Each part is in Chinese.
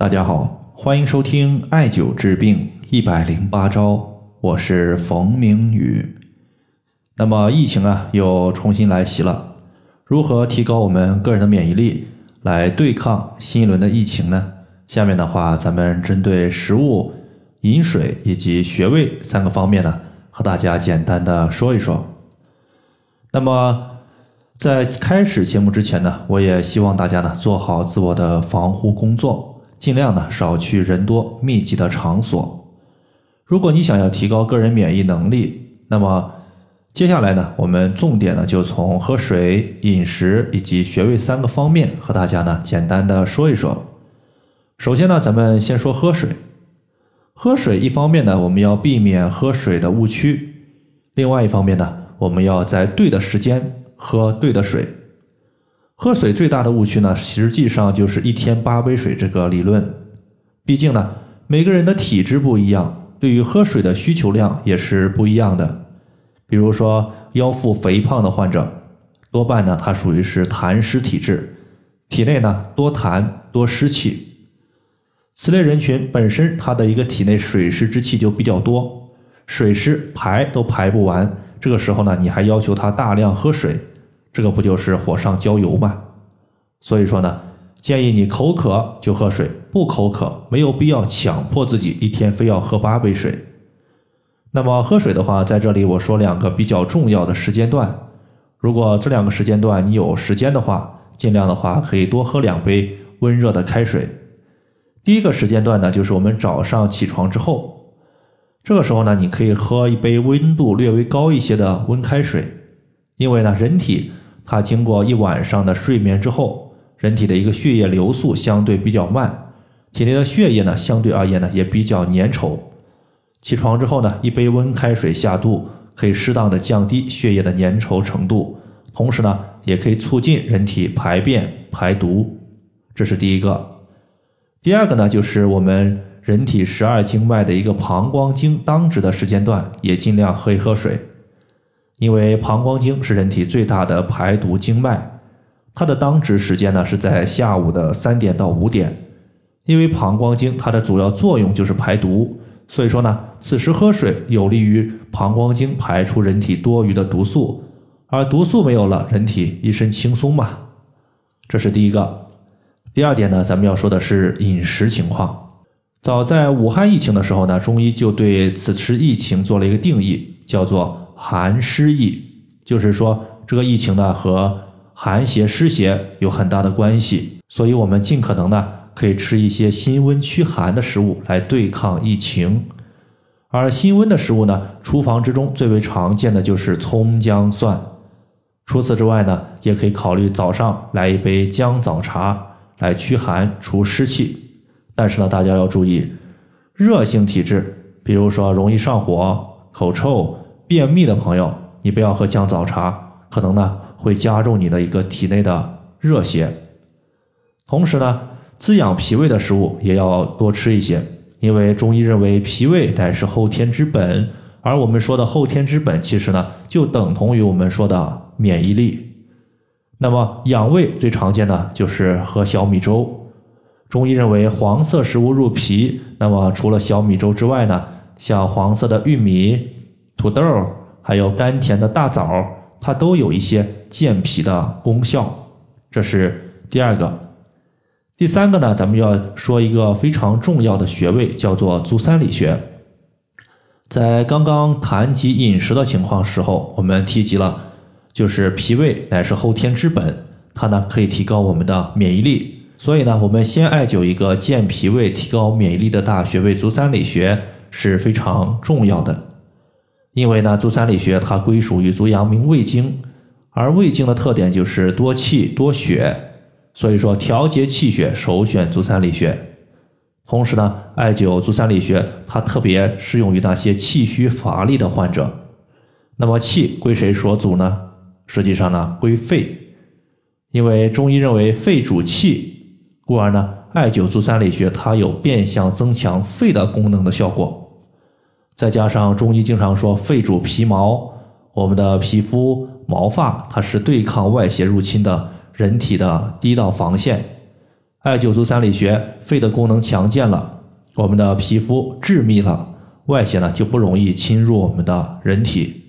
大家好，欢迎收听艾灸治病一百零八招，我是冯明宇。那么疫情啊又重新来袭了，如何提高我们个人的免疫力来对抗新一轮的疫情呢？下面的话，咱们针对食物、饮水以及穴位三个方面呢，和大家简单的说一说。那么在开始节目之前呢，我也希望大家呢做好自我的防护工作，尽量呢少去人多密集的场所。如果你想要提高个人免疫能力，那么接下来呢，我们重点呢就从喝水、饮食以及穴位三个方面和大家呢简单的说一说。首先呢，咱们先说喝水。喝水一方面呢，我们要避免喝水的误区；另外一方面呢，我们要在对的时间喝对的水。喝水最大的误区呢，实际上就是一天八杯水这个理论。毕竟呢，每个人的体质不一样，对于喝水的需求量也是不一样的。比如说腰腹肥胖的患者，多半呢他属于是痰湿体质，体内呢多痰多湿气。此类人群本身他的一个体内水湿之气就比较多，水湿排都排不完，这个时候呢你还要求他大量喝水，这个不就是火上浇油吗？所以说呢，建议你口渴就喝水，不口渴没有必要强迫自己一天非要喝八杯水。那么喝水的话，在这里我说两个比较重要的时间段。如果这两个时间段你有时间的话，尽量的话可以多喝两杯温热的开水。第一个时间段呢，就是我们早上起床之后，这个时候呢，你可以喝一杯温度略微高一些的温开水，因为呢，人体它经过一晚上的睡眠之后，人体的一个血液流速相对比较慢，体内的血液呢，相对而言呢也比较粘稠。起床之后呢，一杯温开水下肚，可以适当的降低血液的粘稠程度，同时呢，也可以促进人体排便排毒。这是第一个。第二个呢，就是我们人体十二经脉的一个膀胱经当值的时间段，也尽量喝一喝水，因为膀胱经是人体最大的排毒经脉，它的当值时间呢是在下午的三点到五点，因为膀胱经它的主要作用就是排毒。所以说呢，此时喝水有利于膀胱经排出人体多余的毒素，而毒素没有了，人体一身轻松嘛。这是第一个。第二点呢，咱们要说的是饮食情况。早在武汉疫情的时候呢，中医就对此次疫情做了一个定义，叫做寒湿疫，就是说这个疫情呢和寒邪湿邪有很大的关系，所以我们尽可能呢。可以吃一些辛温驱寒的食物来对抗疫情，而辛温的食物呢，厨房之中最为常见的就是葱姜蒜。除此之外呢，也可以考虑早上来一杯姜枣茶来驱寒除湿气。但是呢，大家要注意，热性体质，比如说容易上火、口臭、便秘的朋友，你不要喝姜枣茶，可能呢会加重你的一个体内的热邪。同时呢。滋养脾胃的食物也要多吃一些，因为中医认为脾胃乃是后天之本，而我们说的后天之本，其实呢就等同于我们说的免疫力。那么养胃最常见的就是喝小米粥，中医认为黄色食物入脾，那么除了小米粥之外呢，像黄色的玉米、土豆，还有甘甜的大枣，它都有一些健脾的功效。这是第二个。第三个呢，咱们要说一个非常重要的穴位，叫做足三里穴。在刚刚谈及饮食的情况时候，我们提及了，就是脾胃乃是后天之本，它呢可以提高我们的免疫力。所以呢，我们先艾灸一个健脾胃、提高免疫力的大穴位足三里穴是非常重要的。因为呢，足三里穴它归属于足阳明胃经，而胃经的特点就是多气多血。所以说，调节气血首选足三里穴。同时呢，艾灸足三里穴，它特别适用于那些气虚乏力的患者。那么气归谁所主呢？实际上呢，归肺。因为中医认为肺主气，故而呢，艾灸足三里穴它有变相增强肺的功能的效果。再加上中医经常说肺主皮毛，我们的皮肤毛发它是对抗外邪入侵的。人体的第一道防线，艾灸足三里穴，肺的功能强健了，我们的皮肤致密了，外邪呢就不容易侵入我们的人体。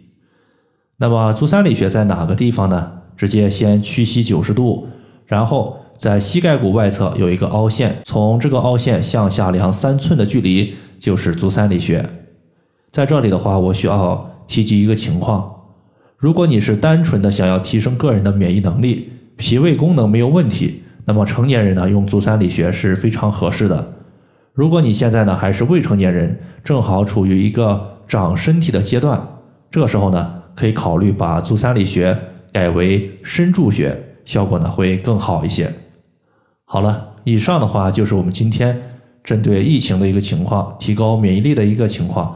那么足三里穴在哪个地方呢？直接先屈膝九十度，然后在膝盖骨外侧有一个凹陷，从这个凹陷向下量三寸的距离就是足三里穴。在这里的话，我需要提及一个情况：如果你是单纯的想要提升个人的免疫能力，脾胃功能没有问题，那么成年人呢用足三里穴是非常合适的。如果你现在呢还是未成年人，正好处于一个长身体的阶段，这时候呢可以考虑把足三里穴。改为身柱穴，效果呢会更好一些。好了，以上的话就是我们今天针对疫情的一个情况，提高免疫力的一个情况，